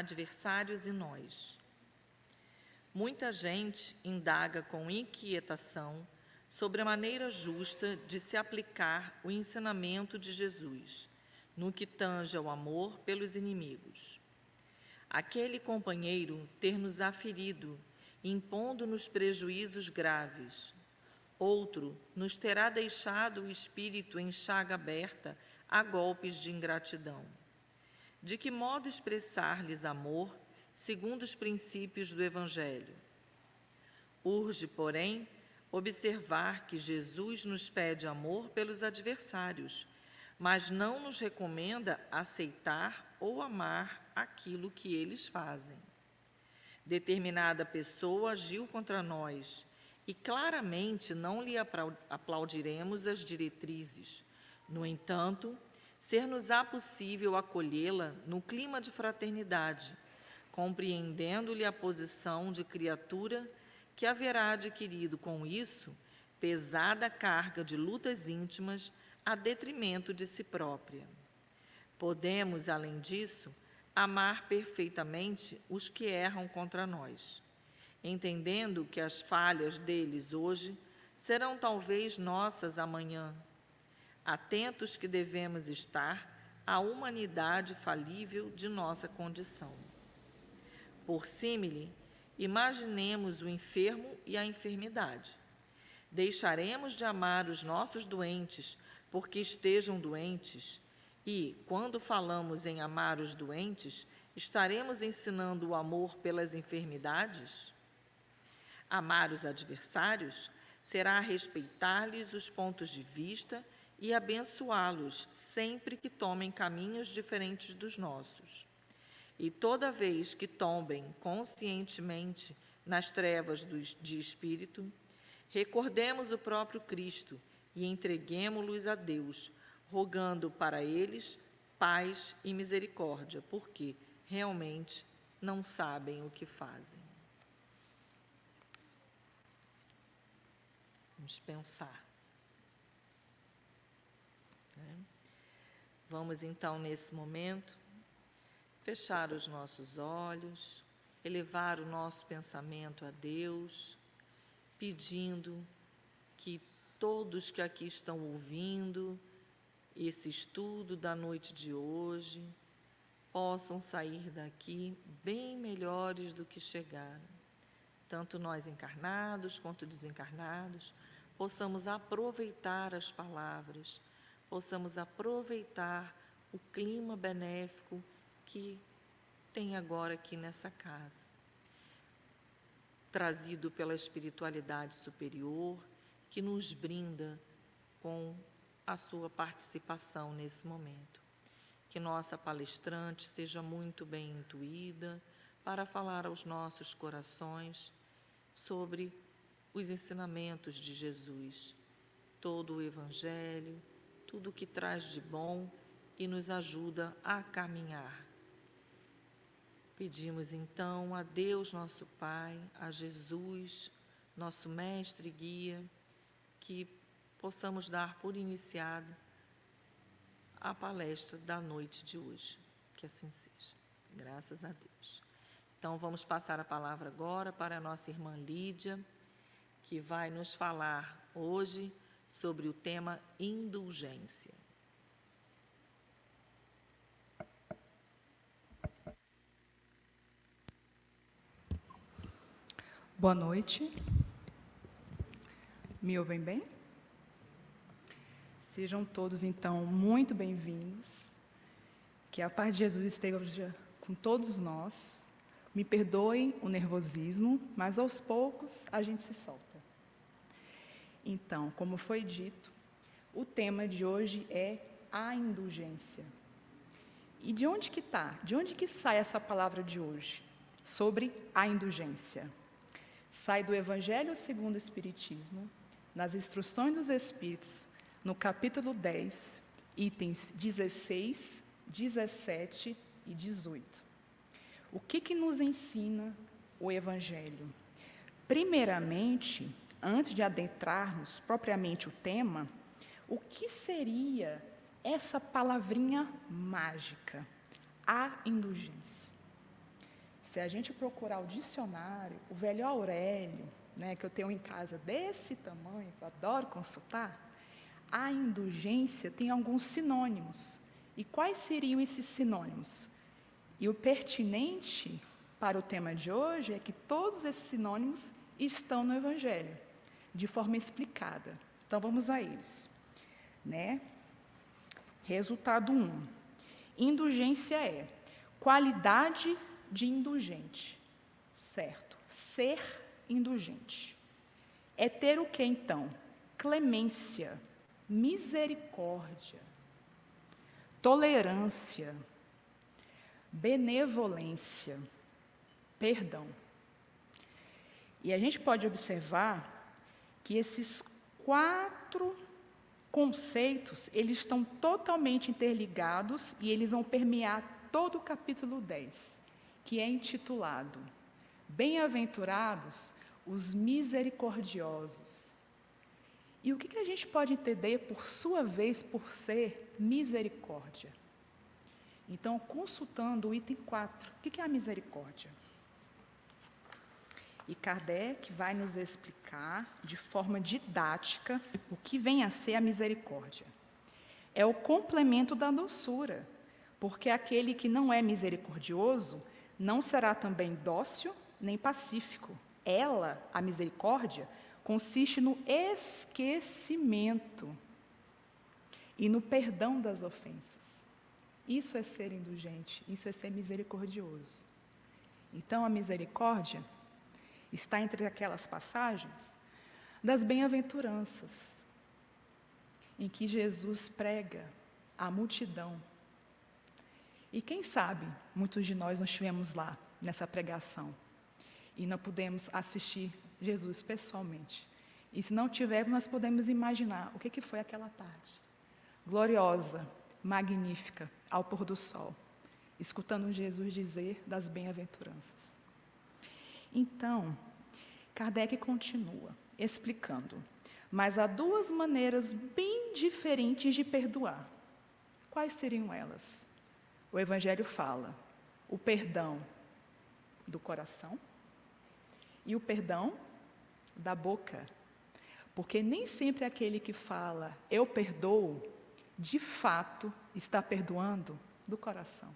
Adversários e Nós. Muita gente indaga com inquietação sobre a maneira justa de se aplicar o ensinamento de Jesus no que tange ao amor pelos inimigos. Aquele companheiro ter nos aferido, impondo-nos prejuízos graves. Outro nos terá deixado o espírito em chaga aberta a golpes de ingratidão. De que modo expressar-lhes amor segundo os princípios do Evangelho? Urge, porém, observar que Jesus nos pede amor pelos adversários, mas não nos recomenda aceitar ou amar aquilo que eles fazem. Determinada pessoa agiu contra nós e claramente não lhe aplaudiremos as diretrizes. No entanto, ser-nos-á possível acolhê-la no clima de fraternidade, compreendendo-lhe a posição de criatura que haverá adquirido com isso pesada carga de lutas íntimas a detrimento de si própria. Podemos, além disso, amar perfeitamente os que erram contra nós, entendendo que as falhas deles hoje serão talvez nossas amanhã. Atentos que devemos estar à humanidade falível de nossa condição. Por símile, Imaginemos o enfermo e a enfermidade. Deixaremos de amar os nossos doentes porque estejam doentes, e, quando falamos em amar os doentes, estaremos ensinando o amor pelas enfermidades? Amar os adversários será respeitar-lhes os pontos de vista e abençoá-los sempre que tomem caminhos diferentes dos nossos. E toda vez que tombem conscientemente nas trevas de espírito, recordemos o próprio Cristo e entreguemos-los a Deus, rogando para eles paz e misericórdia, porque realmente não sabem o que fazem. Vamos pensar. Né? Vamos então, nesse momento, fechar os nossos olhos, elevar o nosso pensamento a Deus, pedindo que todos que aqui estão ouvindo esse estudo da noite de hoje possam sair daqui bem melhores do que chegaram. Tanto nós encarnados quanto desencarnados, possamos aproveitar as palavras, possamos aproveitar o clima benéfico que tem agora aqui nessa casa, trazido pela espiritualidade superior, que nos brinda com a sua participação nesse momento. Que nossa palestrante seja muito bem intuída para falar aos nossos corações sobre os ensinamentos de Jesus, todo o Evangelho, tudo o que traz de bom e nos ajuda a caminhar Pedimos então a Deus, nosso Pai, a Jesus, nosso Mestre e Guia, que possamos dar por iniciado a palestra da noite de hoje. Que assim seja. Graças a Deus. Então, vamos passar a palavra agora para a nossa irmã Lídia, que vai nos falar hoje sobre o tema indulgência. Boa noite. Me ouvem bem? Sejam todos, então, muito bem-vindos. Que a paz de Jesus esteja com todos nós. Me perdoem o nervosismo, mas aos poucos a gente se solta. Então, como foi dito, o tema de hoje é a indulgência. E de onde que está? De onde que sai essa palavra de hoje? Sobre a indulgência sai do Evangelho segundo o Espiritismo, nas Instruções dos Espíritos, no capítulo 10, itens 16, 17 e 18. O que, que nos ensina o Evangelho? Primeiramente, antes de adentrarmos propriamente o tema, o que seria essa palavrinha mágica, a indulgência. Se a gente procurar o dicionário, o velho Aurélio, né, que eu tenho em casa desse tamanho, que eu adoro consultar, a indulgência tem alguns sinônimos. E quais seriam esses sinônimos? E o pertinente para o tema de hoje é que todos esses sinônimos estão no Evangelho, de forma explicada. Então vamos a eles. Né? Resultado 1. Um, indulgência é qualidade de indulgente. Certo. Ser indulgente. É ter o que então? Clemência, misericórdia, tolerância, benevolência, perdão. E a gente pode observar que esses quatro conceitos, eles estão totalmente interligados e eles vão permear todo o capítulo 10, que é intitulado Bem-aventurados os misericordiosos. E o que, que a gente pode entender, por sua vez, por ser misericórdia? Então, consultando o item 4, o que, que é a misericórdia? E Kardec vai nos explicar de forma didática o que vem a ser a misericórdia. É o complemento da doçura, porque aquele que não é misericordioso não será também dócil nem pacífico. Ela, a misericórdia, consiste no esquecimento e no perdão das ofensas. Isso é ser indulgente, isso é ser misericordioso. Então, a misericórdia está entre aquelas passagens das bem-aventuranças, em que Jesus prega à multidão. E quem sabe, muitos de nós não estivemos lá nessa pregação e não pudemos assistir Jesus pessoalmente. E se não tivermos, nós podemos imaginar o que, que foi aquela tarde. Gloriosa, magnífica, ao pôr do sol, escutando Jesus dizer das bem-aventuranças. Então, Kardec continua explicando, mas há duas maneiras bem diferentes de perdoar. Quais seriam elas? O Evangelho fala o perdão do coração e o perdão da boca. Porque nem sempre aquele que fala eu perdoo, de fato está perdoando do coração.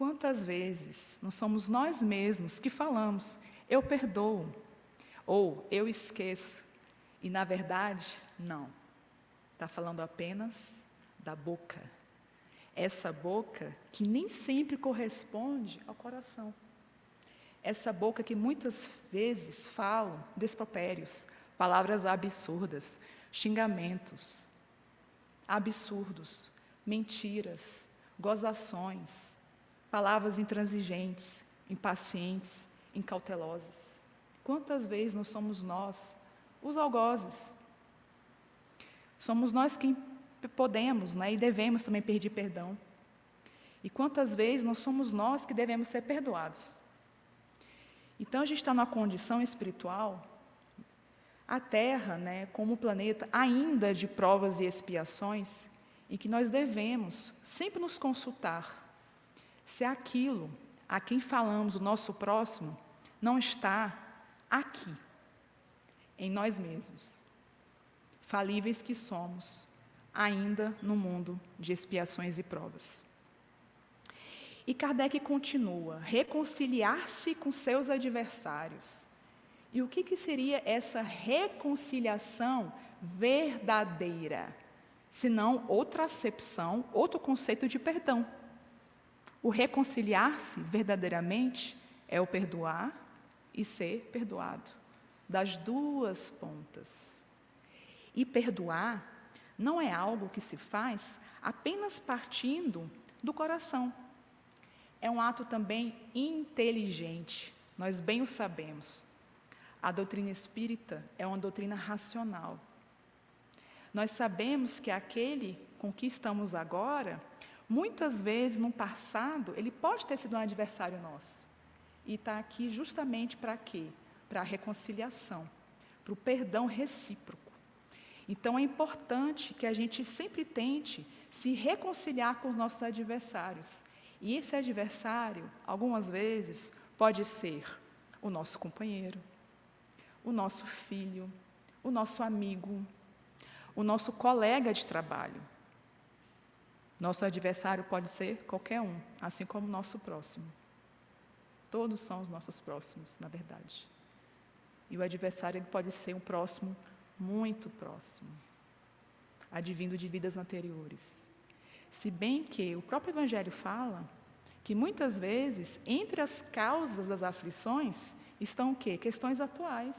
Quantas vezes não somos nós mesmos que falamos, eu perdoo, ou eu esqueço, e na verdade, não. Está falando apenas da boca. Essa boca que nem sempre corresponde ao coração. Essa boca que muitas vezes fala despropérios, palavras absurdas, xingamentos, absurdos, mentiras, gozações, palavras intransigentes, impacientes, incautelosas. Quantas vezes não somos nós os algozes? Somos nós quem podemos né, e devemos também pedir perdão. E quantas vezes não somos nós que devemos ser perdoados? Então a gente está numa condição espiritual, a Terra, né, como planeta, ainda de provas e expiações, e que nós devemos sempre nos consultar se aquilo a quem falamos, o nosso próximo, não está aqui, em nós mesmos, falíveis que somos, ainda no mundo de expiações e provas. E Kardec continua: reconciliar-se com seus adversários. E o que, que seria essa reconciliação verdadeira? Senão outra acepção, outro conceito de perdão. O reconciliar-se verdadeiramente é o perdoar e ser perdoado, das duas pontas. E perdoar não é algo que se faz apenas partindo do coração. É um ato também inteligente, nós bem o sabemos. A doutrina espírita é uma doutrina racional. Nós sabemos que aquele com que estamos agora Muitas vezes, no passado, ele pode ter sido um adversário nosso. E está aqui justamente para quê? Para a reconciliação, para o perdão recíproco. Então é importante que a gente sempre tente se reconciliar com os nossos adversários. E esse adversário, algumas vezes, pode ser o nosso companheiro, o nosso filho, o nosso amigo, o nosso colega de trabalho. Nosso adversário pode ser qualquer um, assim como o nosso próximo. Todos são os nossos próximos, na verdade. E o adversário ele pode ser um próximo muito próximo, advindo de vidas anteriores. Se bem que o próprio Evangelho fala que muitas vezes, entre as causas das aflições, estão o quê? Questões atuais.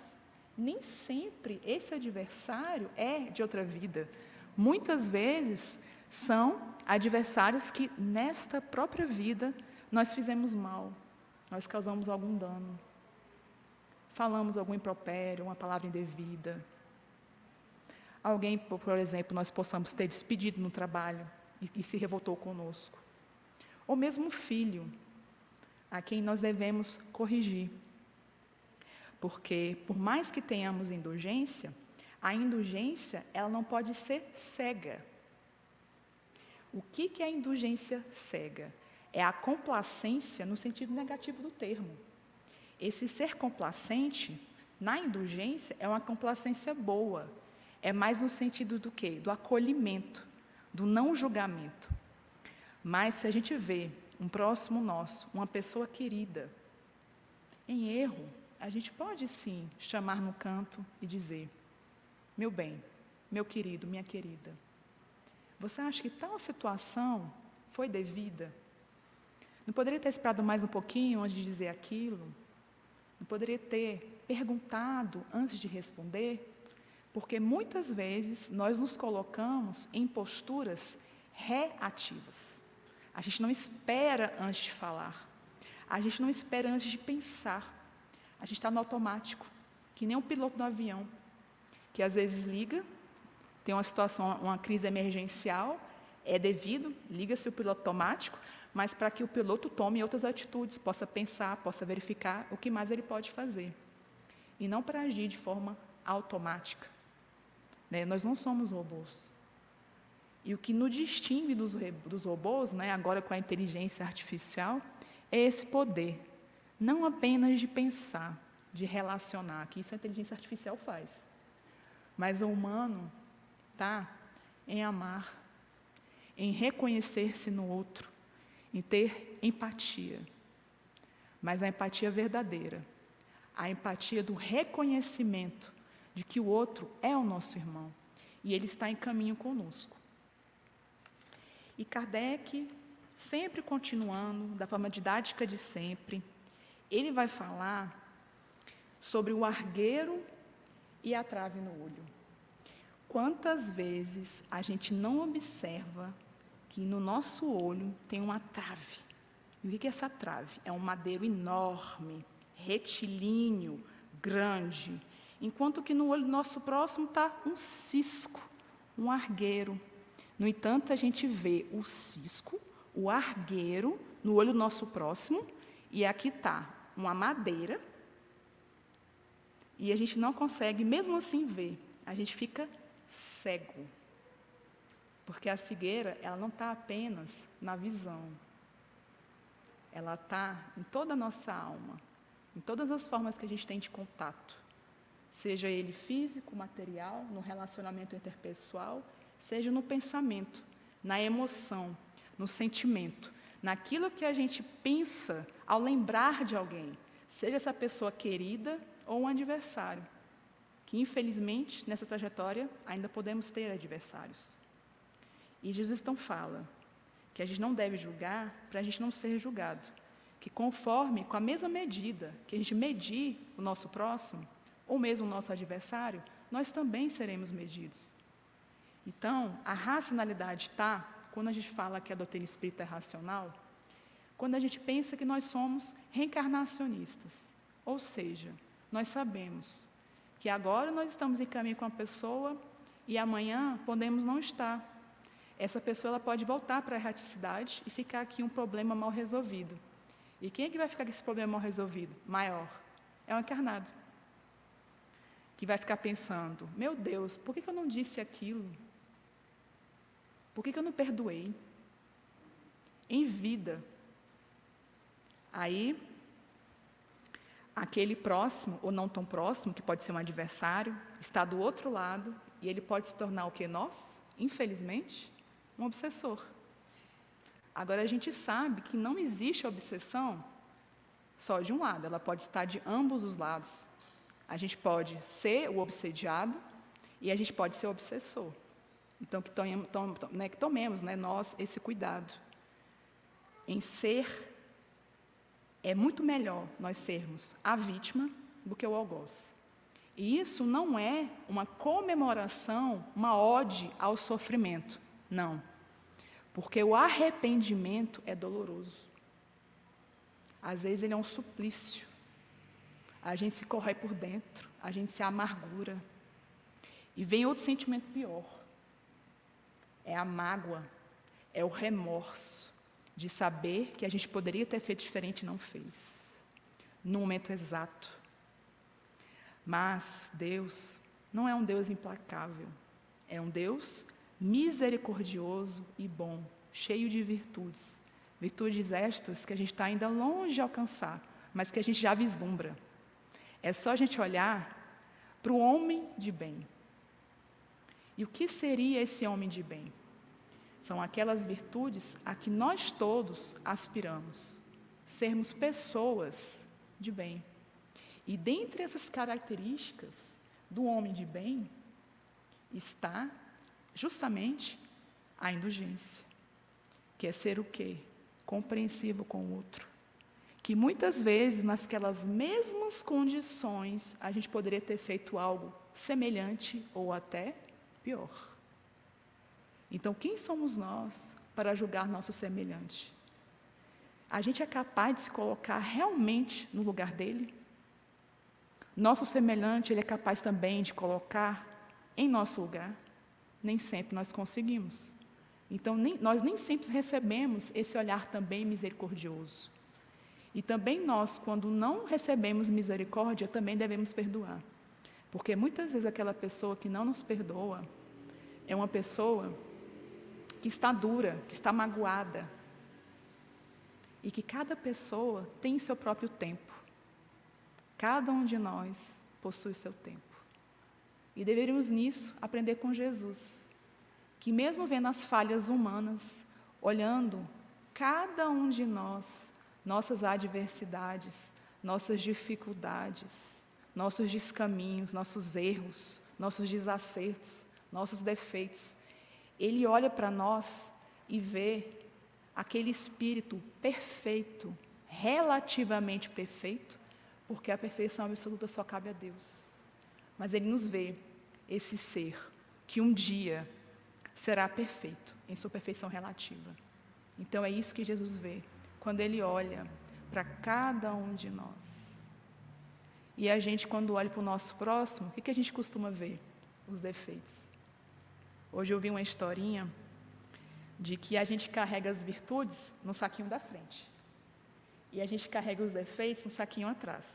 Nem sempre esse adversário é de outra vida. Muitas vezes são adversários que, nesta própria vida, nós fizemos mal, nós causamos algum dano, falamos algum impropério, uma palavra indevida, alguém, por exemplo, nós possamos ter despedido no trabalho e, e se revoltou conosco. Ou mesmo um filho, a quem nós devemos corrigir. Porque, por mais que tenhamos indulgência, a indulgência ela não pode ser cega. O que, é a indulgência cega? É a complacência no sentido negativo do termo. Esse ser complacente, na indulgência, é uma complacência boa, é mais no sentido do quê? Do acolhimento, do não julgamento. Mas se a gente vê um próximo nosso, uma pessoa querida, em erro, a gente pode sim chamar no canto e dizer: meu bem, meu querido, minha querida, você acha que tal situação foi devida? Não poderia ter esperado mais um pouquinho antes de dizer aquilo? Não poderia ter perguntado antes de responder? Porque muitas vezes nós nos colocamos em posturas reativas. A gente não espera antes de falar. A gente não espera antes de pensar. A gente está no automático, que nem um piloto do avião, que às vezes liga, tem uma situação, uma crise emergencial, é devido, liga-se o piloto automático, mas para que o piloto tome outras atitudes, possa pensar, possa verificar o que mais ele pode fazer. E não para agir de forma automática. Né? Nós não somos robôs. E o que nos distingue dos, dos robôs, né, agora com a inteligência artificial, é esse poder, não apenas de pensar, de relacionar, que isso a inteligência artificial faz, mas o humano está em amar, em reconhecer-se no outro, em ter empatia. Mas a empatia verdadeira, a empatia do reconhecimento de que o outro é o nosso irmão e ele está em caminho conosco. E Kardec, sempre continuando, da forma didática de sempre, ele vai falar sobre o argueiro e a trave no olho. Quantas vezes a gente não observa que no nosso olho tem uma trave? E o que é essa trave? É um madeiro enorme, retilíneo, grande, enquanto que no olho nosso próximo está um cisco, um argueiro. No entanto, a gente vê o cisco, o argueiro, no olho nosso próximo, e aqui está uma madeira, e a gente não consegue, mesmo assim, ver. A gente fica cego. Porque a cegueira, ela não está apenas na visão. Ela está em toda a nossa alma, em todas as formas que a gente tem de contato seja ele físico, material, no relacionamento interpessoal, seja no pensamento, na emoção, no sentimento, naquilo que a gente pensa ao lembrar de alguém, seja essa pessoa querida ou um adversário, que infelizmente nessa trajetória ainda podemos ter adversários. E Jesus então fala que a gente não deve julgar para a gente não ser julgado, que conforme com a mesma medida que a gente medir o nosso próximo, ou mesmo o nosso adversário, nós também seremos medidos. Então, a racionalidade está, quando a gente fala que a doutrina espírita é racional, quando a gente pensa que nós somos reencarnacionistas. Ou seja, nós sabemos que agora nós estamos em caminho com a pessoa e amanhã podemos não estar. Essa pessoa ela pode voltar para a erraticidade e ficar aqui um problema mal resolvido. E quem é que vai ficar com esse problema mal resolvido? Maior. É o encarnado que vai ficar pensando: meu Deus, por que eu não disse aquilo? Por que eu não perdoei? Em vida. Aí, aquele próximo, ou não tão próximo, que pode ser um adversário, está do outro lado e ele pode se tornar o que nós? Infelizmente, um obsessor. Agora, a gente sabe que não existe obsessão só de um lado, ela pode estar de ambos os lados. A gente pode ser o obsediado e a gente pode ser o obsessor. Então, que, tomemos, tom, né, que tomemos né, nós esse cuidado em ser. É muito melhor nós sermos a vítima do que o algoz. E isso não é uma comemoração, uma ode ao sofrimento. Não. Porque o arrependimento é doloroso. Às vezes ele é um suplício. A gente se corrói por dentro, a gente se amargura. E vem outro sentimento pior. É a mágoa, é o remorso de saber que a gente poderia ter feito diferente e não fez. No momento exato. Mas Deus não é um Deus implacável. É um Deus misericordioso e bom, cheio de virtudes. Virtudes estas que a gente está ainda longe de alcançar, mas que a gente já vislumbra. É só a gente olhar para o homem de bem. E o que seria esse homem de bem? São aquelas virtudes a que nós todos aspiramos, sermos pessoas de bem. E dentre essas características do homem de bem está justamente a indulgência, que é ser o quê? Compreensivo com o outro. Que muitas vezes, nasquelas mesmas condições, a gente poderia ter feito algo semelhante ou até pior. Então, quem somos nós para julgar nosso semelhante? A gente é capaz de se colocar realmente no lugar dele? Nosso semelhante, ele é capaz também de colocar em nosso lugar? nem sempre nós conseguimos. Então, nem, nós nem sempre recebemos esse olhar também misericordioso. E também nós, quando não recebemos misericórdia, também devemos perdoar. Porque muitas vezes aquela pessoa que não nos perdoa é uma pessoa que está dura, que está magoada. E que cada pessoa tem seu próprio tempo. Cada um de nós possui seu tempo. E deveríamos nisso aprender com Jesus, que mesmo vendo as falhas humanas, olhando cada um de nós, nossas adversidades, nossas dificuldades, nossos descaminhos, nossos erros, nossos desacertos, nossos defeitos, ele olha para nós e vê aquele espírito perfeito, relativamente perfeito, porque a perfeição absoluta só cabe a Deus mas Ele nos vê, esse ser, que um dia será perfeito, em sua perfeição relativa. Então é isso que Jesus vê, quando Ele olha para cada um de nós. E a gente, quando olha para o nosso próximo, o que, a gente costuma ver? Os defeitos. Hoje eu vi uma historinha de que a gente carrega as virtudes no saquinho da frente. E a gente carrega os defeitos no saquinho atrás.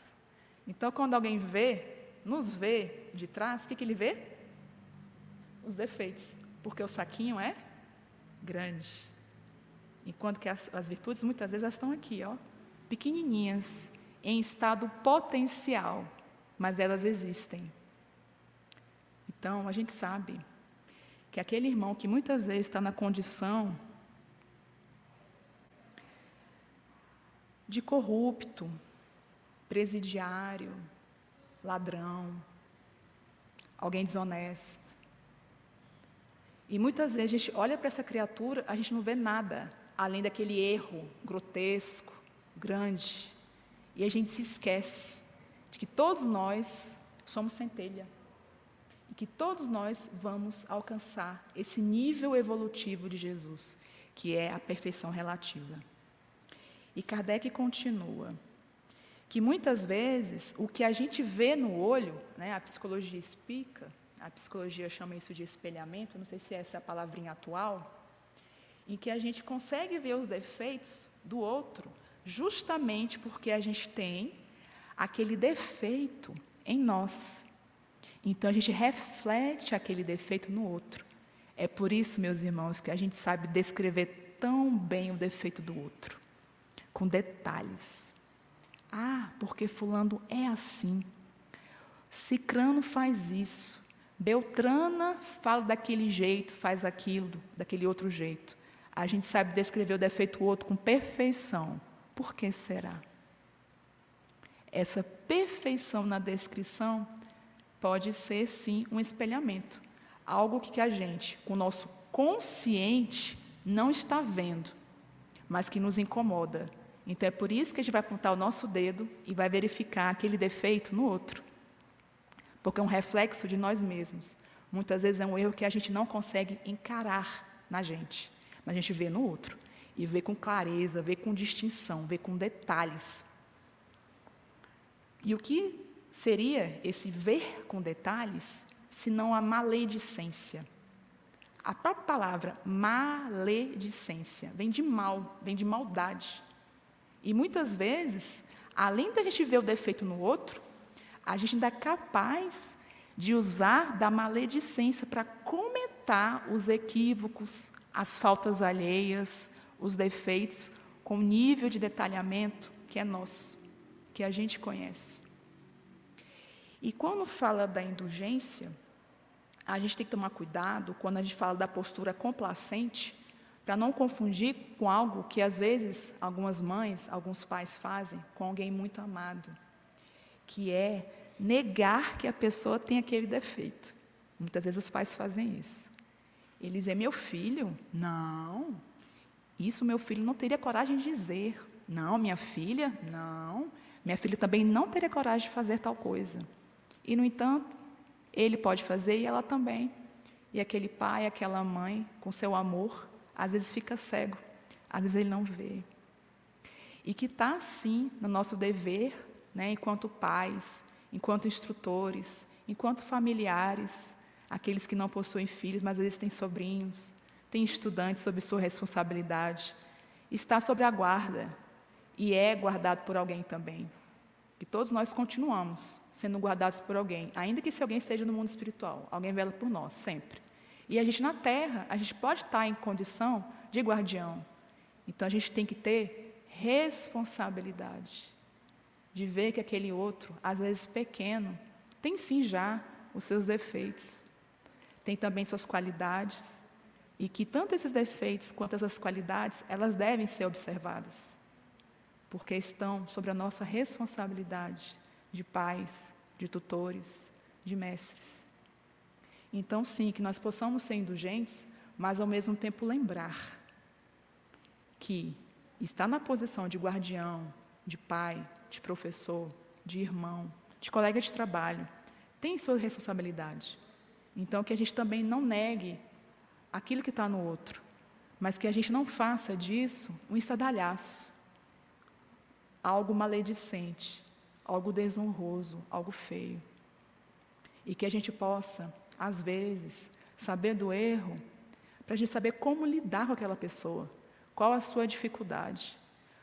Então, quando alguém vê, nos vê de trás, o que, que ele vê? Os defeitos, porque o saquinho é grande. Enquanto que as, as virtudes, muitas vezes, elas estão aqui, ó, pequenininhas, em estado potencial, mas elas existem. Então, a gente sabe que aquele irmão que muitas vezes está na condição de corrupto, presidiário, ladrão, alguém desonesto. E muitas vezes a gente olha para essa criatura, a gente não vê nada além daquele erro grotesco, grande. E a gente se esquece de que todos nós somos centelha. Que todos nós vamos alcançar esse nível evolutivo de Jesus, que é a perfeição relativa. E Kardec continua: que muitas vezes o que a gente vê no olho, né, a psicologia explica, a psicologia chama isso de espelhamento, não sei se essa é a palavrinha atual, em que a gente consegue ver os defeitos do outro, justamente porque a gente tem aquele defeito em nós. Então a gente reflete aquele defeito no outro. É por isso, meus irmãos, que a gente sabe descrever tão bem o defeito do outro, com detalhes. Ah, porque Fulano é assim. Cicrano faz isso. Beltrana fala daquele jeito, faz aquilo, daquele outro jeito. A gente sabe descrever o defeito do outro com perfeição. Por que será? Essa perfeição na descrição pode ser, sim, um espelhamento. Algo que a gente, com o nosso consciente, não está vendo, mas que nos incomoda. Então é por isso que a gente vai apontar o nosso dedo e vai verificar aquele defeito no outro. Porque é um reflexo de nós mesmos. Muitas vezes é um erro que a gente não consegue encarar na gente, mas a gente vê no outro. E vê com clareza, vê com distinção, vê com detalhes. E o que seria esse ver com detalhes, se não a maledicência? A própria palavra maledicência vem de mal, vem de maldade. E muitas vezes, além da gente ver o defeito no outro, a gente ainda é capaz de usar da maledicência para comentar os equívocos, as faltas alheias, os defeitos, com nível de detalhamento que é nosso, que a gente conhece. E quando fala da indulgência, a gente tem que tomar cuidado quando a gente fala da postura complacente, para não confundir com algo que às vezes algumas mães, alguns pais fazem com alguém muito amado, que é negar que a pessoa tem aquele defeito. Muitas vezes os pais fazem isso. Eles dizem, meu filho, não, isso meu filho não teria coragem de dizer. Não, minha filha, não. Minha filha também não teria coragem de fazer tal coisa. E, no entanto, ele pode fazer e ela também. E aquele pai, aquela mãe, com seu amor, às vezes fica cego, às vezes ele não vê. E que está, sim, no nosso dever, né, enquanto pais, enquanto instrutores, enquanto familiares, aqueles que não possuem filhos, mas às vezes têm sobrinhos, têm estudantes sob sua responsabilidade, está sobre a guarda e é guardado por alguém também. Que todos nós continuamos sendo guardados por alguém, ainda que se alguém esteja no mundo espiritual, alguém vela por nós, sempre. E a gente na terra, a gente pode estar em condição de guardião. Então a gente tem que ter responsabilidade de ver que aquele outro, às vezes pequeno, tem sim já os seus defeitos, tem também suas qualidades, e que tanto esses defeitos quanto essas qualidades, elas devem ser observadas, porque estão sobre a nossa responsabilidade de pais, de tutores, de mestres. Então, sim, que nós possamos ser indulgentes, mas ao mesmo tempo lembrar que está na posição de guardião, de pai, de professor, de irmão, de colega de trabalho, tem sua responsabilidade. Então, que a gente também não negue aquilo que está no outro, mas que a gente não faça disso um estadalhaço, algo maledicente, algo desonroso, algo feio. E que a gente possa às vezes, saber do erro, para a gente saber como lidar com aquela pessoa, qual a sua dificuldade,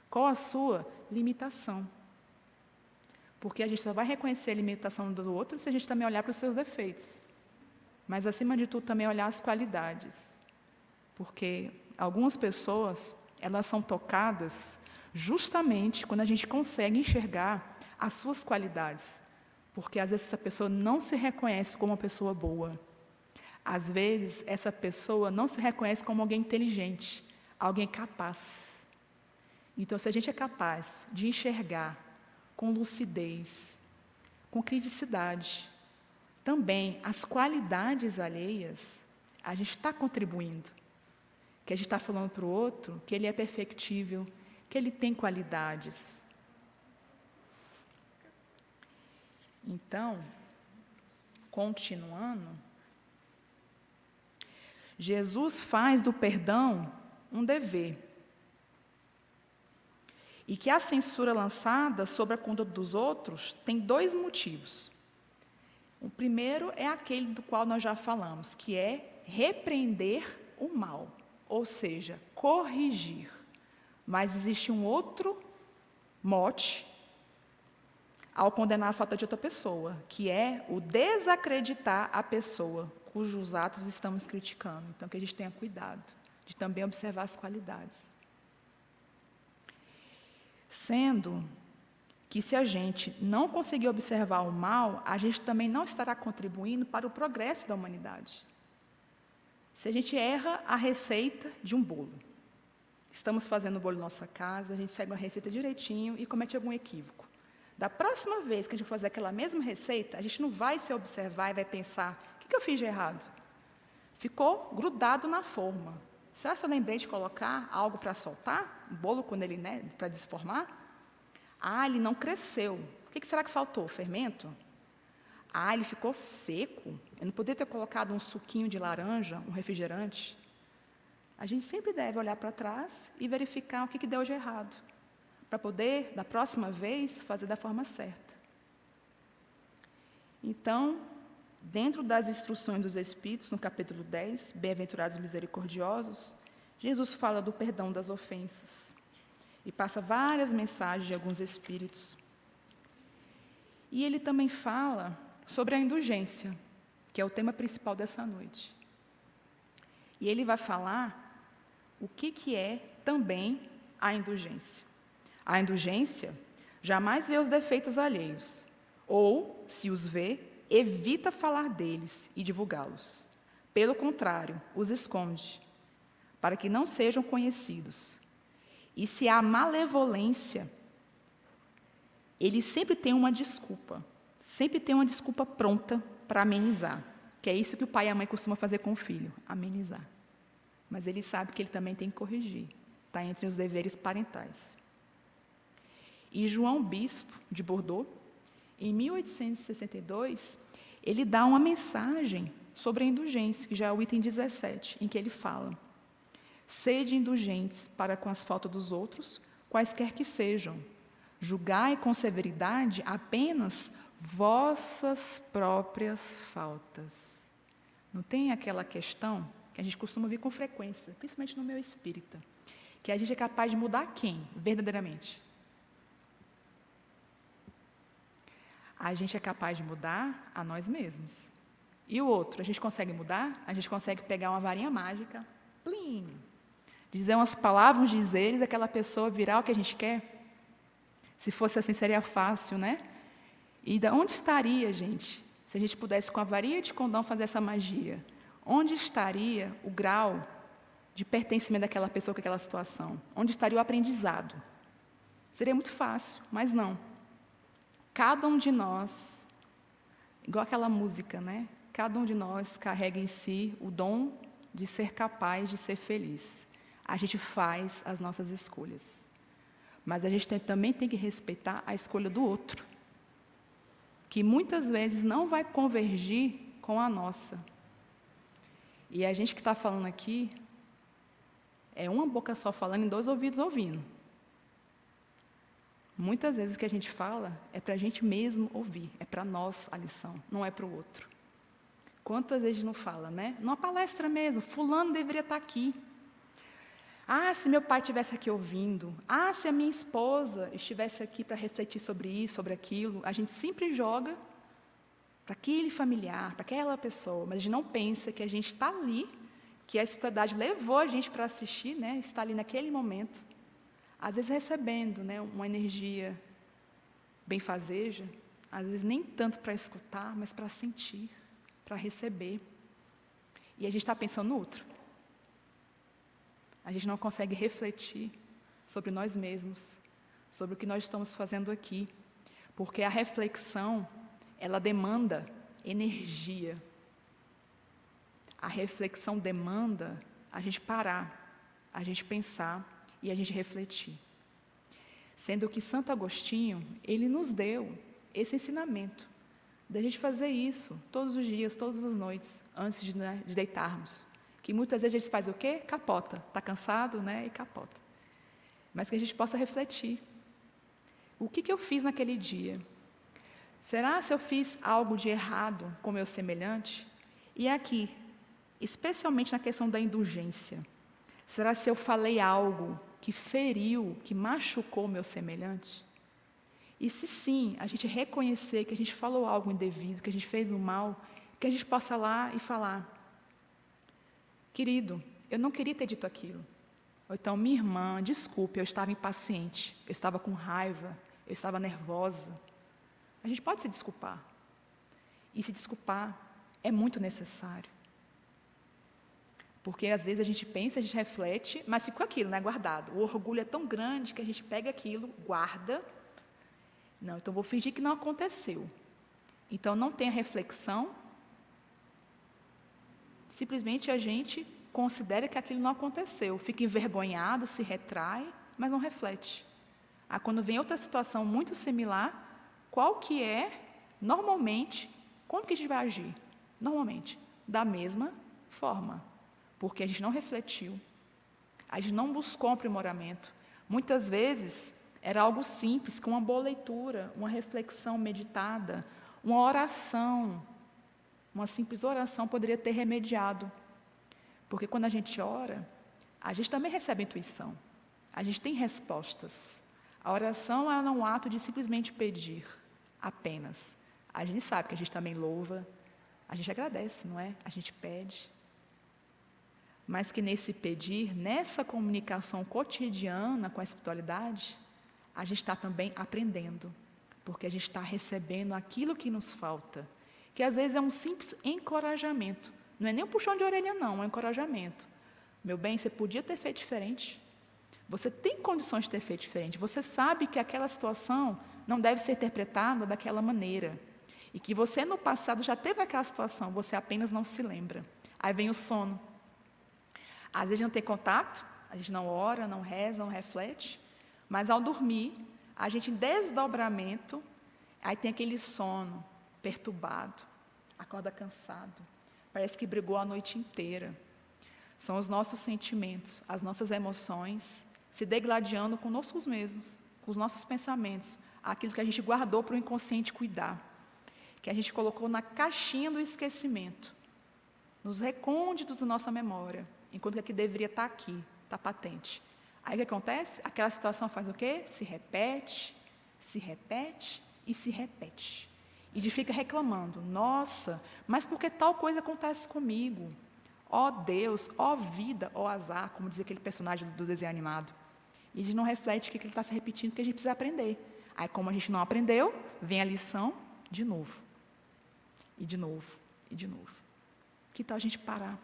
qual a sua limitação. Porque a gente só vai reconhecer a limitação do outro se a gente também olhar para os seus defeitos. Mas, acima de tudo, também olhar as qualidades. Porque algumas pessoas, elas são tocadas justamente quando a gente consegue enxergar as suas qualidades. Porque às vezes essa pessoa não se reconhece como uma pessoa boa. Às vezes essa pessoa não se reconhece como alguém inteligente, alguém capaz. Então, se a gente é capaz de enxergar com lucidez, com criticidade, também as qualidades alheias, a gente está contribuindo. Que a gente está falando para o outro que ele é perfectível, que ele tem qualidades, Então, continuando, Jesus faz do perdão um dever. E que a censura lançada sobre a conduta dos outros tem dois motivos. O primeiro é aquele do qual nós já falamos, que é repreender o mal, ou seja, corrigir. Mas existe um outro mote ao condenar a falta de outra pessoa, que é o desacreditar a pessoa cujos atos estamos criticando. Então, que a gente tenha cuidado de também observar as qualidades. Sendo que se a gente não conseguir observar o mal, a gente também não estará contribuindo para o progresso da humanidade. Se a gente erra a receita de um bolo, estamos fazendo o bolo na nossa casa, a gente segue uma receita direitinho e comete algum equívoco. Da próxima vez que a gente for fazer aquela mesma receita, a gente não vai se observar e vai pensar: o que, que eu fiz de errado? Ficou grudado na forma. Será que eu lembrei de colocar algo para soltar? Um bolo quando ele, né, para desformar? Ah, ele não cresceu. O que, que será que faltou? Fermento? Ah, ele ficou seco. Eu não poderia ter colocado um suquinho de laranja, um refrigerante. A gente sempre deve olhar para trás e verificar o que, que deu de errado, para poder, da próxima vez, fazer da forma certa. Então, dentro das instruções dos Espíritos, no capítulo 10, Bem-aventurados misericordiosos, Jesus fala do perdão das ofensas e passa várias mensagens de alguns Espíritos. E ele também fala sobre a indulgência, que é o tema principal dessa noite. E ele vai falar o que, que é também a indulgência. A indulgência jamais vê os defeitos alheios, ou, se os vê, evita falar deles e divulgá-los. Pelo contrário, os esconde, para que não sejam conhecidos. E se há malevolência, ele sempre tem uma desculpa, sempre tem uma desculpa pronta para amenizar. Que é isso que o pai e a mãe costumam fazer com o filho, amenizar. Mas ele sabe que ele também tem que corrigir. Está entre os deveres parentais. E João Bispo de Bordeaux, em 1862, ele dá uma mensagem sobre a indulgência, que já é o item 17, em que ele fala: Sede indulgentes para com as faltas dos outros, quaisquer que sejam. Julgai com severidade apenas vossas próprias faltas. Não tem aquela questão que a gente costuma ouvir com frequência, principalmente no meu espírita, que a gente é capaz de mudar quem, verdadeiramente? A gente é capaz de mudar a nós mesmos. E o outro, a gente consegue mudar? A gente consegue pegar uma varinha mágica, plim, dizer umas palavras, uns dizeres, aquela pessoa virar o que a gente quer? Se fosse assim, seria fácil, né? E da onde estaria, gente, se a gente pudesse com a varinha de condão fazer essa magia? Onde estaria o grau de pertencimento daquela pessoa com aquela situação? Onde estaria o aprendizado? Seria muito fácil, mas não. Cada um de nós, igual aquela música, né? Cada um de nós carrega em si o dom de ser capaz de ser feliz. A gente faz as nossas escolhas. Mas a gente tem, também tem que respeitar a escolha do outro que muitas vezes não vai convergir com a nossa. E a gente que está falando aqui é uma boca só falando e dois ouvidos ouvindo. Muitas vezes o que a gente fala é para a gente mesmo ouvir, é para nós a lição, não é para o outro. Quantas vezes não fala, né? Numa palestra mesmo, fulano deveria estar tá aqui. Ah, se meu pai estivesse aqui ouvindo. Ah, se a minha esposa estivesse aqui para refletir sobre isso, sobre aquilo. A gente sempre joga para aquele familiar, para aquela pessoa, mas a gente não pensa que a gente está ali, que a sociedade levou a gente para assistir, né? está ali naquele momento, às vezes recebendo né, uma energia benfazeja, às vezes nem tanto para escutar, mas para sentir, para receber. E a gente está pensando no outro. A gente não consegue refletir sobre nós mesmos, sobre o que nós estamos fazendo aqui, porque a reflexão, ela demanda energia. A reflexão demanda a gente parar, a gente pensar e a gente refletir. Sendo que Santo Agostinho, ele nos deu esse ensinamento, da gente fazer isso todos os dias, todas as noites, antes de, né, de deitarmos que muitas vezes a gente faz o quê? Capota. Está cansado, né? E capota. Mas que a gente possa refletir. O que, que eu fiz naquele dia? Será se eu fiz algo de errado com meu semelhante? E aqui, especialmente na questão da indulgência. Será se eu falei algo que feriu, que machucou meu semelhante? E se sim, a gente reconhecer que a gente falou algo indevido, que a gente fez o um mal, que a gente possa lá e falar: Querido, eu não queria ter dito aquilo. Ou então, minha irmã, desculpe, eu estava impaciente, eu estava com raiva, eu estava nervosa. A gente pode se desculpar. E se desculpar é muito necessário. Porque às vezes a gente pensa, a gente reflete, mas ficou aquilo, né, guardado. O orgulho é tão grande que a gente pega aquilo, guarda. Não, então vou fingir que não aconteceu. Então não tem a reflexão. Simplesmente a gente considera que aquilo não aconteceu, fica envergonhado, se retrai, mas não reflete. Ah, quando vem outra situação muito similar, qual que é, normalmente, como que a gente vai agir? Normalmente, da mesma forma porque a gente não refletiu, a gente não buscou um aprimoramento. Muitas vezes era algo simples, com uma boa leitura, uma reflexão meditada, uma oração, uma simples oração poderia ter remediado. Porque quando a gente ora, a gente também recebe intuição, a gente tem respostas. A oração é um ato de simplesmente pedir, apenas. A gente sabe que a gente também louva, a gente agradece, não é? A gente pede mas que nesse pedir, nessa comunicação cotidiana com a espiritualidade, a gente está também aprendendo, porque a gente está recebendo aquilo que nos falta, que às vezes é um simples encorajamento, não é nem um puxão de orelha, não, é um encorajamento. Meu bem, você podia ter feito diferente. Você tem condições de ter feito diferente. Você sabe que aquela situação não deve ser interpretada daquela maneira. E que você no passado já teve aquela situação, você apenas não se lembra. Aí vem o sono. Às vezes não tem contato, a gente não ora, não reza, não reflete, mas ao dormir, a gente em desdobramento, aí tem aquele sono perturbado, acorda cansado, parece que brigou a noite inteira. São os nossos sentimentos, as nossas emoções se degladiando conosco mesmos, com os nossos pensamentos, aquilo que a gente guardou para o inconsciente cuidar, que a gente colocou na caixinha do esquecimento, nos recônditos da nossa memória enquanto que aqui deveria estar aqui, está patente. Aí o que acontece? Aquela situação faz o quê? Se repete, se repete e se repete. E fica reclamando: nossa, mas por que tal coisa acontece comigo? Ó oh Deus, ó oh vida, ó oh azar, como diz aquele personagem do desenho animado. E a gente não reflete que ele está se repetindo, que a gente precisa aprender. Aí, como a gente não aprendeu, vem a lição de novo. E de novo, e de novo. Que tal a gente parar?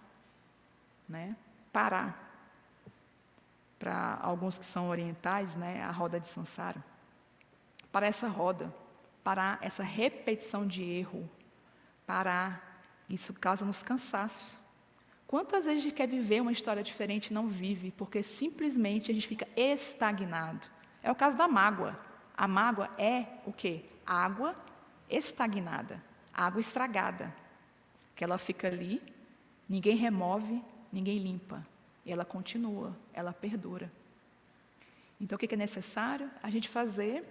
né, parar. Para alguns que são orientais, né, a roda de Sansara. Para essa roda, parar essa repetição de erro, parar, isso causa-nos cansaço. Quantas vezes a gente quer viver uma história diferente e não vive, porque simplesmente a gente fica estagnado? É o caso da mágoa. A mágoa é o quê? Água estagnada, água estragada, que ela fica ali, ninguém remove, ninguém limpa. Ela continua, ela perdura. Então, o que é necessário? A gente fazer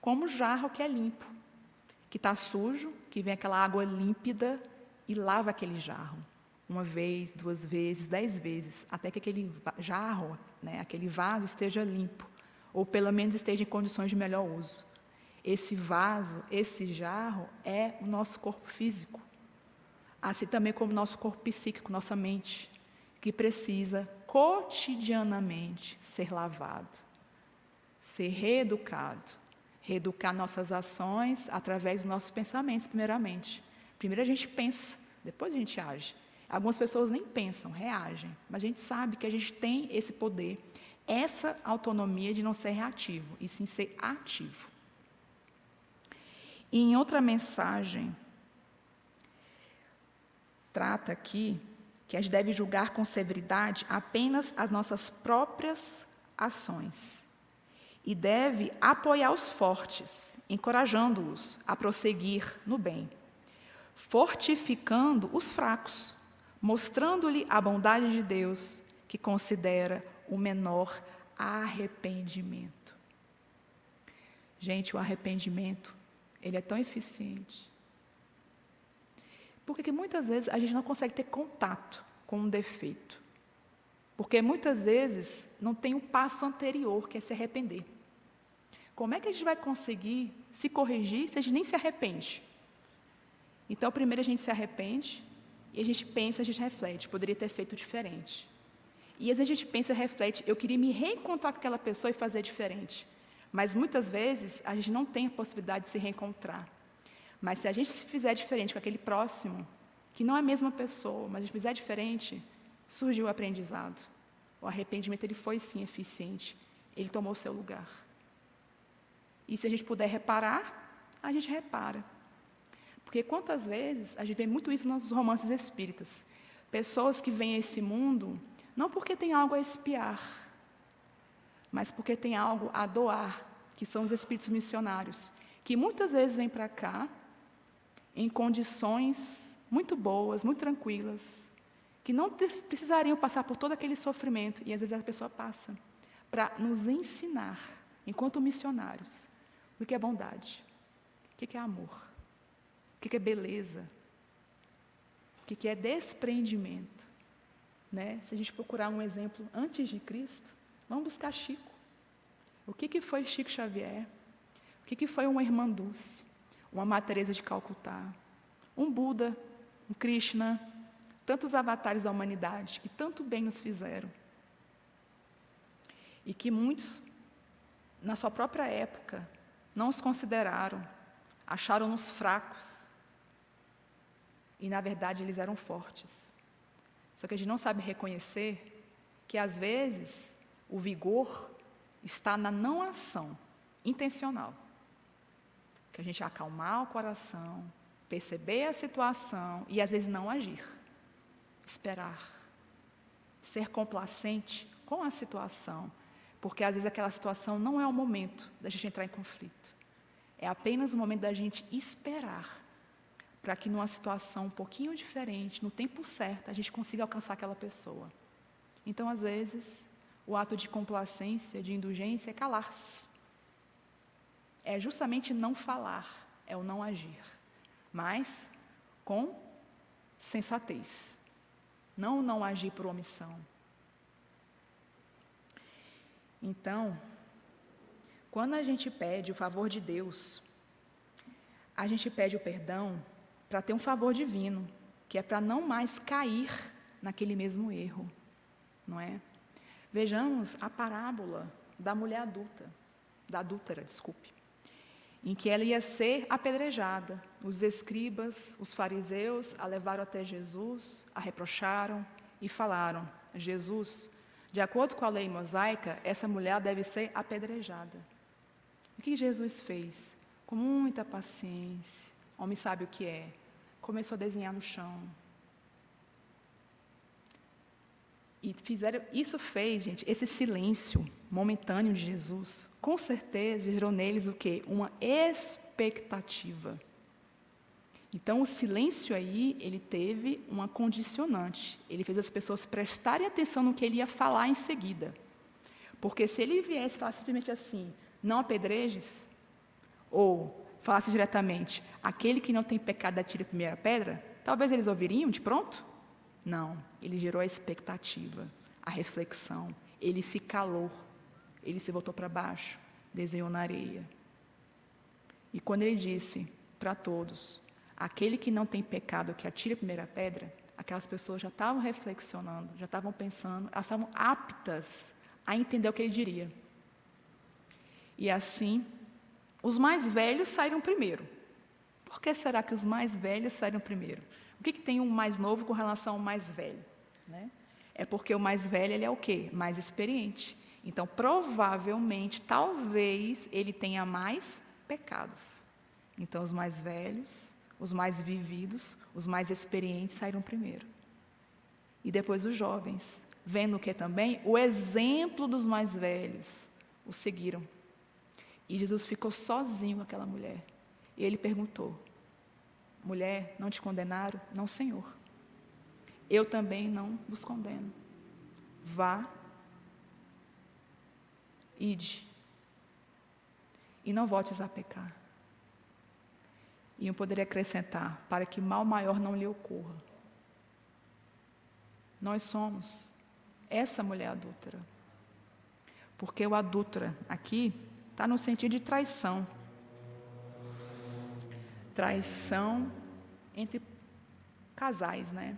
como jarro que é limpo, que está sujo, que vem aquela água límpida e lava aquele jarro. Uma vez, duas vezes, dez vezes, até que aquele jarro, né, aquele vaso esteja limpo, ou pelo menos esteja em condições de melhor uso. Esse vaso, esse jarro é o nosso corpo físico, assim também como o nosso corpo psíquico, nossa mente que precisa cotidianamente ser lavado, ser reeducado, reeducar nossas ações através dos nossos pensamentos, primeiramente. Primeiro a gente pensa, depois a gente age. Algumas pessoas nem pensam, reagem, mas a gente sabe que a gente tem esse poder, essa autonomia de não ser reativo, e sim ser ativo. E em outra mensagem, trata aqui que a gente deve julgar com severidade apenas as nossas próprias ações e deve apoiar os fortes, encorajando-os a prosseguir no bem, fortificando os fracos, mostrando-lhe a bondade de Deus, que considera o menor arrependimento. Gente, o arrependimento, ele é tão eficiente porque muitas vezes a gente não consegue ter contato com um defeito. Porque muitas vezes não tem o um passo anterior, que é se arrepender. Como é que a gente vai conseguir se corrigir se a gente nem se arrepende? Então, primeiro a gente se arrepende e a gente pensa, a gente reflete, poderia ter feito diferente. E às vezes a gente pensa e reflete, eu queria me reencontrar com aquela pessoa e fazer diferente. Mas muitas vezes a gente não tem a possibilidade de se reencontrar. Mas se a gente se fizer diferente com aquele próximo, que não é a mesma pessoa, mas a gente fizer diferente, surgiu o aprendizado. O arrependimento ele foi sim eficiente. Ele tomou o seu lugar. E se a gente puder reparar, a gente repara. Porque quantas vezes a gente vê muito isso nos romances espíritas. Pessoas que vêm a esse mundo não porque tem algo a espiar, mas porque tem algo a doar, que são os espíritos missionários, que muitas vezes vêm para cá em condições muito boas, muito tranquilas, que não precisariam passar por todo aquele sofrimento, e às vezes a pessoa passa, para nos ensinar, enquanto missionários, o que é bondade, o que é amor, o que é beleza, o que é desprendimento. Né? Se a gente procurar um exemplo antes de Cristo, vamos buscar Chico. O que, que foi Chico Xavier? O que, que foi uma irmã Dulce? Uma Materesa de Calcutá? Um Buda? Um Krishna? Tantos avatares da humanidade que tanto bem nos fizeram. E que muitos, na sua própria época, não os consideraram, acharam-nos fracos. E, na verdade, eles eram fortes. Só que a gente não sabe reconhecer que, às vezes, o vigor está na não ação intencional. Que a gente acalmar o coração, perceber a situação e, às vezes, não agir. Esperar. Ser complacente com a situação porque às vezes aquela situação não é o momento da gente entrar em conflito. É apenas o momento da gente esperar para que numa situação um pouquinho diferente, no tempo certo, a gente consiga alcançar aquela pessoa. Então, às vezes, o ato de complacência, de indulgência é calar-se. É justamente não falar, é o não agir, mas com sensatez. Não não agir por omissão, então, quando a gente pede o favor de Deus, a gente pede o perdão para ter um favor divino, que é para não mais cair naquele mesmo erro, não é? Vejamos a parábola da mulher adulta, da adúltera, desculpe, em que ela ia ser apedrejada. Os escribas, os fariseus a levaram até Jesus, a reprocharam e falaram: Jesus, de acordo com a lei mosaica, essa mulher deve ser apedrejada. O que Jesus fez? Com muita paciência, homem sabe o que é, começou a desenhar no chão. E fizeram, isso fez, gente, esse silêncio momentâneo de Jesus, com certeza gerou neles o quê? Uma expectativa. Então, o silêncio aí, ele teve uma condicionante. Ele fez as pessoas prestarem atenção no que ele ia falar em seguida. Porque se ele viesse falasse simplesmente assim, não apedrejes, ou falasse diretamente, aquele que não tem pecado atire a primeira pedra, talvez eles ouviriam de pronto? Não, ele gerou a expectativa, a reflexão, ele se calou, ele se voltou para baixo, desenhou na areia. E quando ele disse para todos, aquele que não tem pecado que atire a primeira pedra, aquelas pessoas já estavam reflexionando, já estavam pensando, elas estavam aptas a entender o que ele diria. E assim, os mais velhos saíram primeiro. Por que será que os mais velhos saíram primeiro? O que, que tem um mais novo com relação ao mais velho? Né? É porque o mais velho ele é o quê? Mais experiente. Então, provavelmente, talvez ele tenha mais pecados. Então, os mais velhos os mais vividos, os mais experientes saíram primeiro. E depois os jovens, vendo que também o exemplo dos mais velhos, o seguiram. E Jesus ficou sozinho com aquela mulher. E ele perguntou: Mulher, não te condenaram? Não, Senhor. Eu também não vos condeno. Vá, ide, e não voltes a pecar. E eu poderia acrescentar: para que mal maior não lhe ocorra. Nós somos essa mulher adúltera. Porque o adúltera aqui está no sentido de traição. Traição entre casais, né?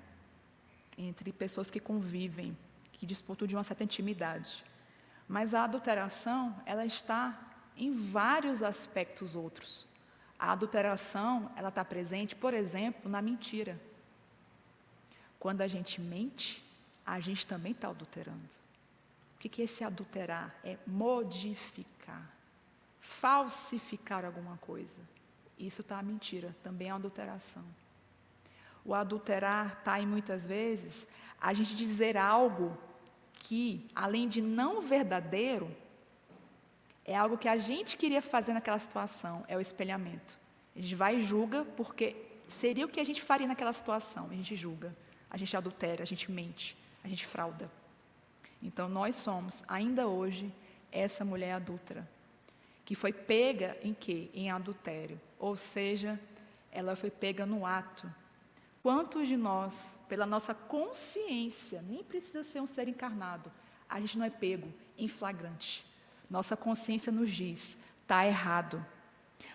Entre pessoas que convivem, que disputam de uma certa intimidade. Mas a adulteração, ela está em vários aspectos outros. A adulteração, ela está presente, por exemplo, na mentira. Quando a gente mente, a gente também está adulterando. O que é esse adulterar? É modificar, falsificar alguma coisa. Isso está a mentira, também é adulteração. O adulterar está em muitas vezes a gente dizer algo que, além de não verdadeiro, é algo que a gente queria fazer naquela situação, é o espelhamento. A gente vai e julga porque seria o que a gente faria naquela situação, a gente julga, a gente adultera, a gente mente, a gente frauda. Então nós somos, ainda hoje, essa mulher adúltera, que foi pega em quê? Em adultério. Ou seja, ela foi pega no ato. Quantos de nós, pela nossa consciência, nem precisa ser um ser encarnado, a gente não é pego em flagrante. Nossa consciência nos diz: está errado.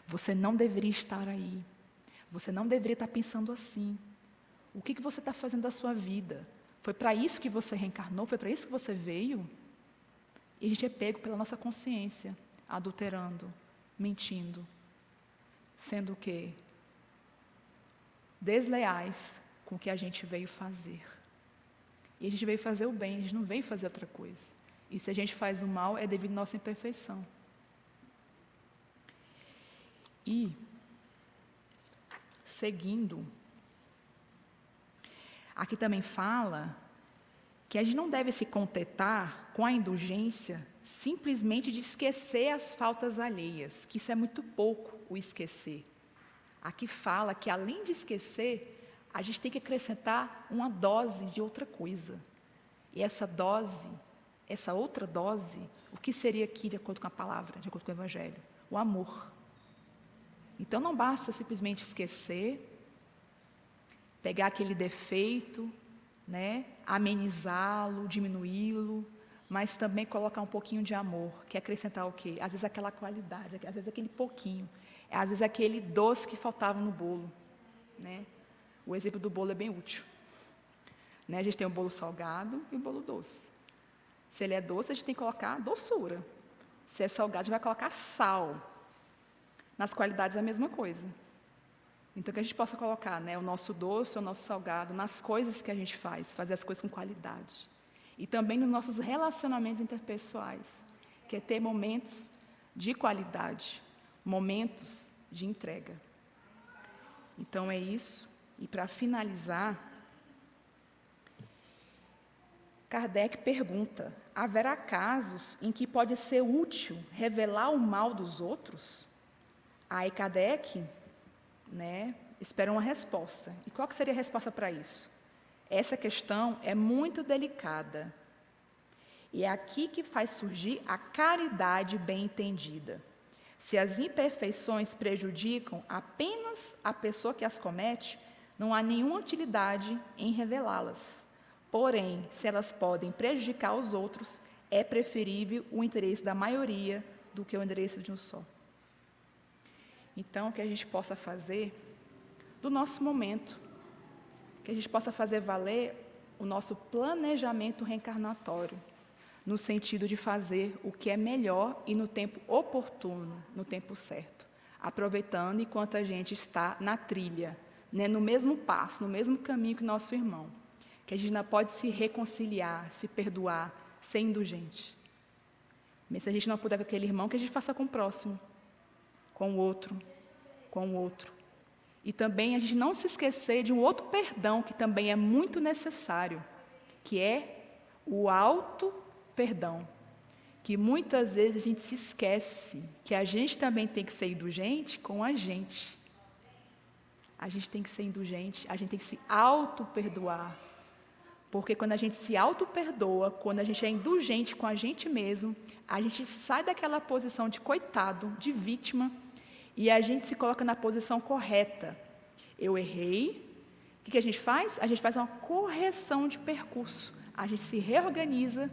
Você não deveria estar aí. Você não deveria estar pensando assim. O que, que você está fazendo da sua vida? Foi para isso que você reencarnou? Foi para isso que você veio? E a gente é pego pela nossa consciência, adulterando, mentindo, sendo o quê? Desleais com o que a gente veio fazer. E a gente veio fazer o bem, a gente não veio fazer outra coisa. E se a gente faz o mal, é devido à nossa imperfeição. E, seguindo, aqui também fala que a gente não deve se contentar com a indulgência simplesmente de esquecer as faltas alheias, que isso é muito pouco o esquecer. Aqui fala que além de esquecer, a gente tem que acrescentar uma dose de outra coisa. E essa dose essa outra dose, o que seria aqui, de acordo com a palavra, de acordo com o Evangelho? O amor. Então não basta simplesmente esquecer, pegar aquele defeito, né, amenizá-lo, diminuí-lo, mas também colocar um pouquinho de amor, que é acrescentar o quê? Às vezes aquela qualidade, às vezes aquele pouquinho, às vezes aquele doce que faltava no bolo, né? O exemplo do bolo é bem útil. Né? A gente tem o bolo salgado e o bolo doce. Se ele é doce, a gente tem que colocar doçura. Se é salgado, a gente vai colocar sal. Nas qualidades é a mesma coisa. Então que a gente possa colocar né, o nosso doce, o nosso salgado, nas coisas que a gente faz, fazer as coisas com qualidade. E também nos nossos relacionamentos interpessoais, que é ter momentos de qualidade, momentos de entrega. Então é isso. E para finalizar, Kardec pergunta: haverá casos em que pode ser útil revelar o mal dos outros? Aí Kardec, né, espera uma resposta. E qual seria a resposta para isso? Essa questão é muito delicada. E é aqui que faz surgir a caridade bem entendida. Se as imperfeições prejudicam apenas a pessoa que as comete, não há nenhuma utilidade em revelá-las. Porém, se elas podem prejudicar os outros, é preferível o interesse da maioria do que o interesse de um só. Então, que a gente possa fazer do nosso momento, que a gente possa fazer valer o nosso planejamento reencarnatório, no sentido de fazer o que é melhor e no tempo oportuno, no tempo certo, aproveitando enquanto a gente está na trilha, né, no mesmo passo, no mesmo caminho que nosso irmão que a gente não pode se reconciliar, se perdoar, ser indulgente. Mas se a gente não puder com aquele irmão, que a gente faça com o próximo, com o outro, com o outro. E também a gente não se esquecer de um outro perdão que também é muito necessário, que é o alto perdão. Que muitas vezes a gente se esquece que a gente também tem que ser indulgente com a gente. A gente tem que ser indulgente, a gente tem que se auto-perdoar. Porque quando a gente se auto-perdoa, quando a gente é indulgente com a gente mesmo, a gente sai daquela posição de coitado, de vítima, e a gente se coloca na posição correta. Eu errei. O que a gente faz? A gente faz uma correção de percurso. A gente se reorganiza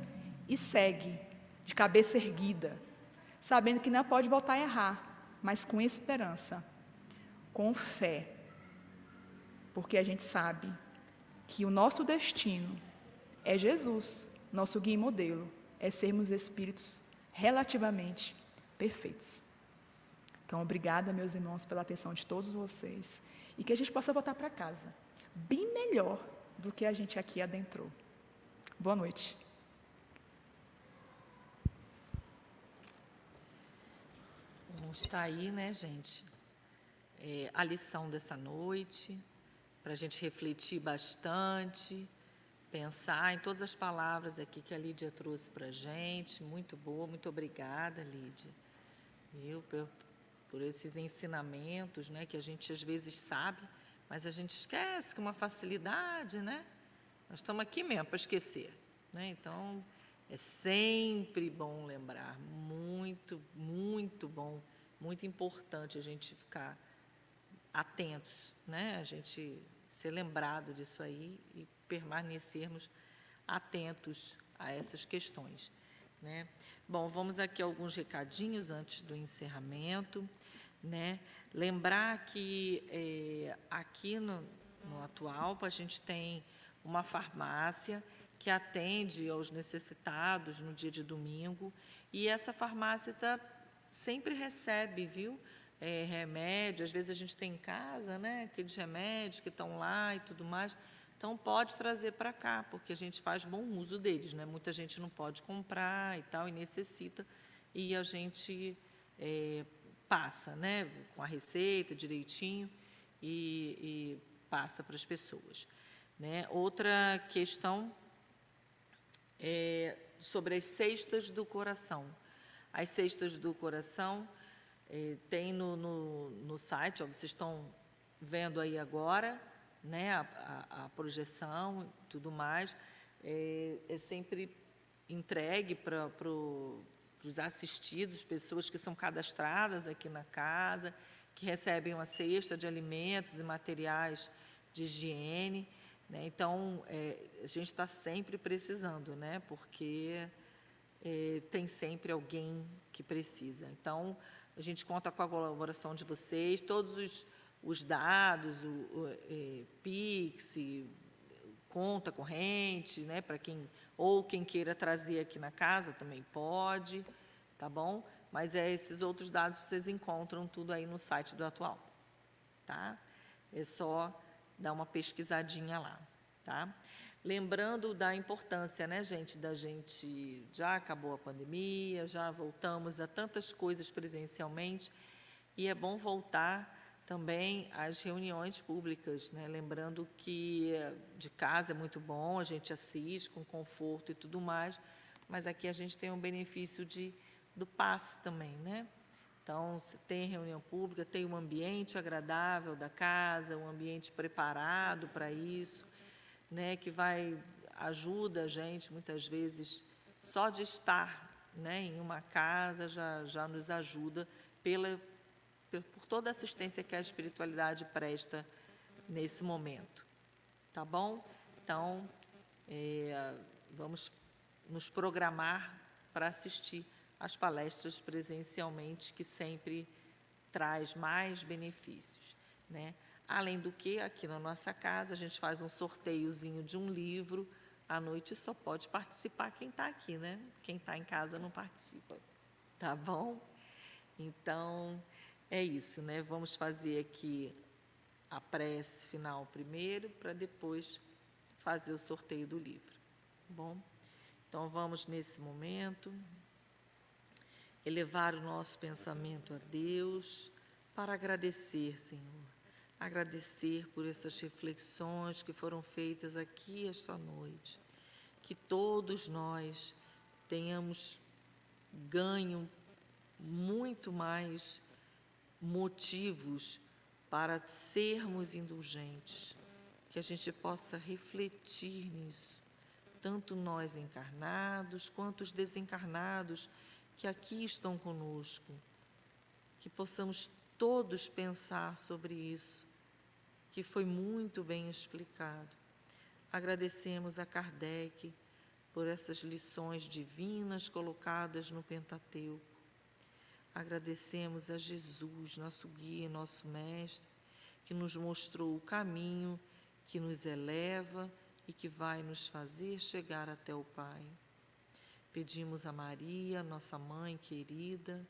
e segue, de cabeça erguida, sabendo que não pode voltar a errar, mas com esperança, com fé, porque a gente sabe que o nosso destino é Jesus, nosso guia e modelo, é sermos espíritos relativamente perfeitos. Então, obrigada, meus irmãos, pela atenção de todos vocês e que a gente possa voltar para casa bem melhor do que a gente aqui adentrou. Boa noite. Está aí, né, gente? É, a lição dessa noite, para a gente refletir bastante, pensar em todas as palavras aqui que a Lídia trouxe para a gente. Muito boa, muito obrigada, Lídia. Viu? Por, esses ensinamentos, né, que a gente às vezes sabe, mas a gente esquece com uma facilidade, né? Nós estamos aqui mesmo para esquecer, né? Então, é sempre bom lembrar, muito, muito bom, muito importante a gente ficar atentos, né? A gente ser lembrado disso aí e permanecermos atentos a essas questões, né? Bom, vamos aqui a alguns recadinhos antes do encerramento, né? Lembrar que é, aqui no, no Atualpa a gente tem uma farmácia que atende aos necessitados no dia de domingo e essa farmácia tá, sempre recebe, viu? É, remédio, às vezes a gente tem em casa, né? Aqueles remédios que estão lá e tudo mais. Então pode trazer para cá, porque a gente faz bom uso deles, né? Muita gente não pode comprar e tal e necessita e a gente é, passa, né, com a receita direitinho e, e passa para as pessoas. Né? Outra questão é sobre as cestas do coração. As cestas do coração é, tem no, no, no site, ó, vocês estão vendo aí agora, né, a, a, a projeção e tudo mais, é, é sempre entregue para o os assistidos, pessoas que são cadastradas aqui na casa, que recebem uma cesta de alimentos e materiais de higiene. Né? Então, é, a gente está sempre precisando, né? porque é, tem sempre alguém que precisa. Então, a gente conta com a colaboração de vocês, todos os, os dados, o, o é, Pix, conta corrente, né, para quem ou quem queira trazer aqui na casa também pode, tá bom? Mas é esses outros dados vocês encontram tudo aí no site do atual, tá? É só dar uma pesquisadinha lá, tá? Lembrando da importância, né, gente, da gente já acabou a pandemia, já voltamos a tantas coisas presencialmente e é bom voltar também as reuniões públicas, né? lembrando que de casa é muito bom, a gente assiste com conforto e tudo mais, mas aqui a gente tem um benefício de, do passe também, né? Então, tem reunião pública, tem um ambiente agradável da casa, um ambiente preparado para isso, né, que vai ajuda a gente muitas vezes só de estar, né, em uma casa já já nos ajuda pela toda a assistência que a espiritualidade presta nesse momento. Tá bom? Então, é, vamos nos programar para assistir às palestras presencialmente, que sempre traz mais benefícios. Né? Além do que, aqui na nossa casa, a gente faz um sorteiozinho de um livro. À noite só pode participar quem está aqui, né? Quem está em casa não participa. Tá bom? Então, é isso, né? Vamos fazer aqui a prece final primeiro, para depois fazer o sorteio do livro. Tá bom? Então vamos nesse momento elevar o nosso pensamento a Deus para agradecer, Senhor. Agradecer por essas reflexões que foram feitas aqui esta noite. Que todos nós tenhamos ganho muito mais motivos para sermos indulgentes, que a gente possa refletir nisso, tanto nós encarnados quanto os desencarnados que aqui estão conosco, que possamos todos pensar sobre isso, que foi muito bem explicado. Agradecemos a Kardec por essas lições divinas colocadas no Pentateuco Agradecemos a Jesus, nosso guia, nosso mestre, que nos mostrou o caminho que nos eleva e que vai nos fazer chegar até o Pai. Pedimos a Maria, nossa mãe querida,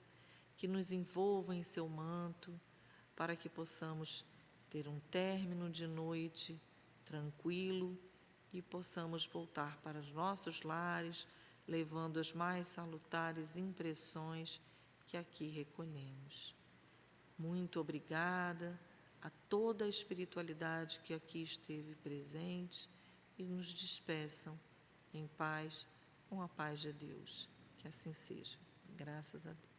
que nos envolva em seu manto, para que possamos ter um término de noite tranquilo e possamos voltar para os nossos lares, levando as mais salutares impressões que aqui recolhemos. Muito obrigada a toda a espiritualidade que aqui esteve presente e nos despeçam em paz, com a paz de Deus. Que assim seja. Graças a Deus.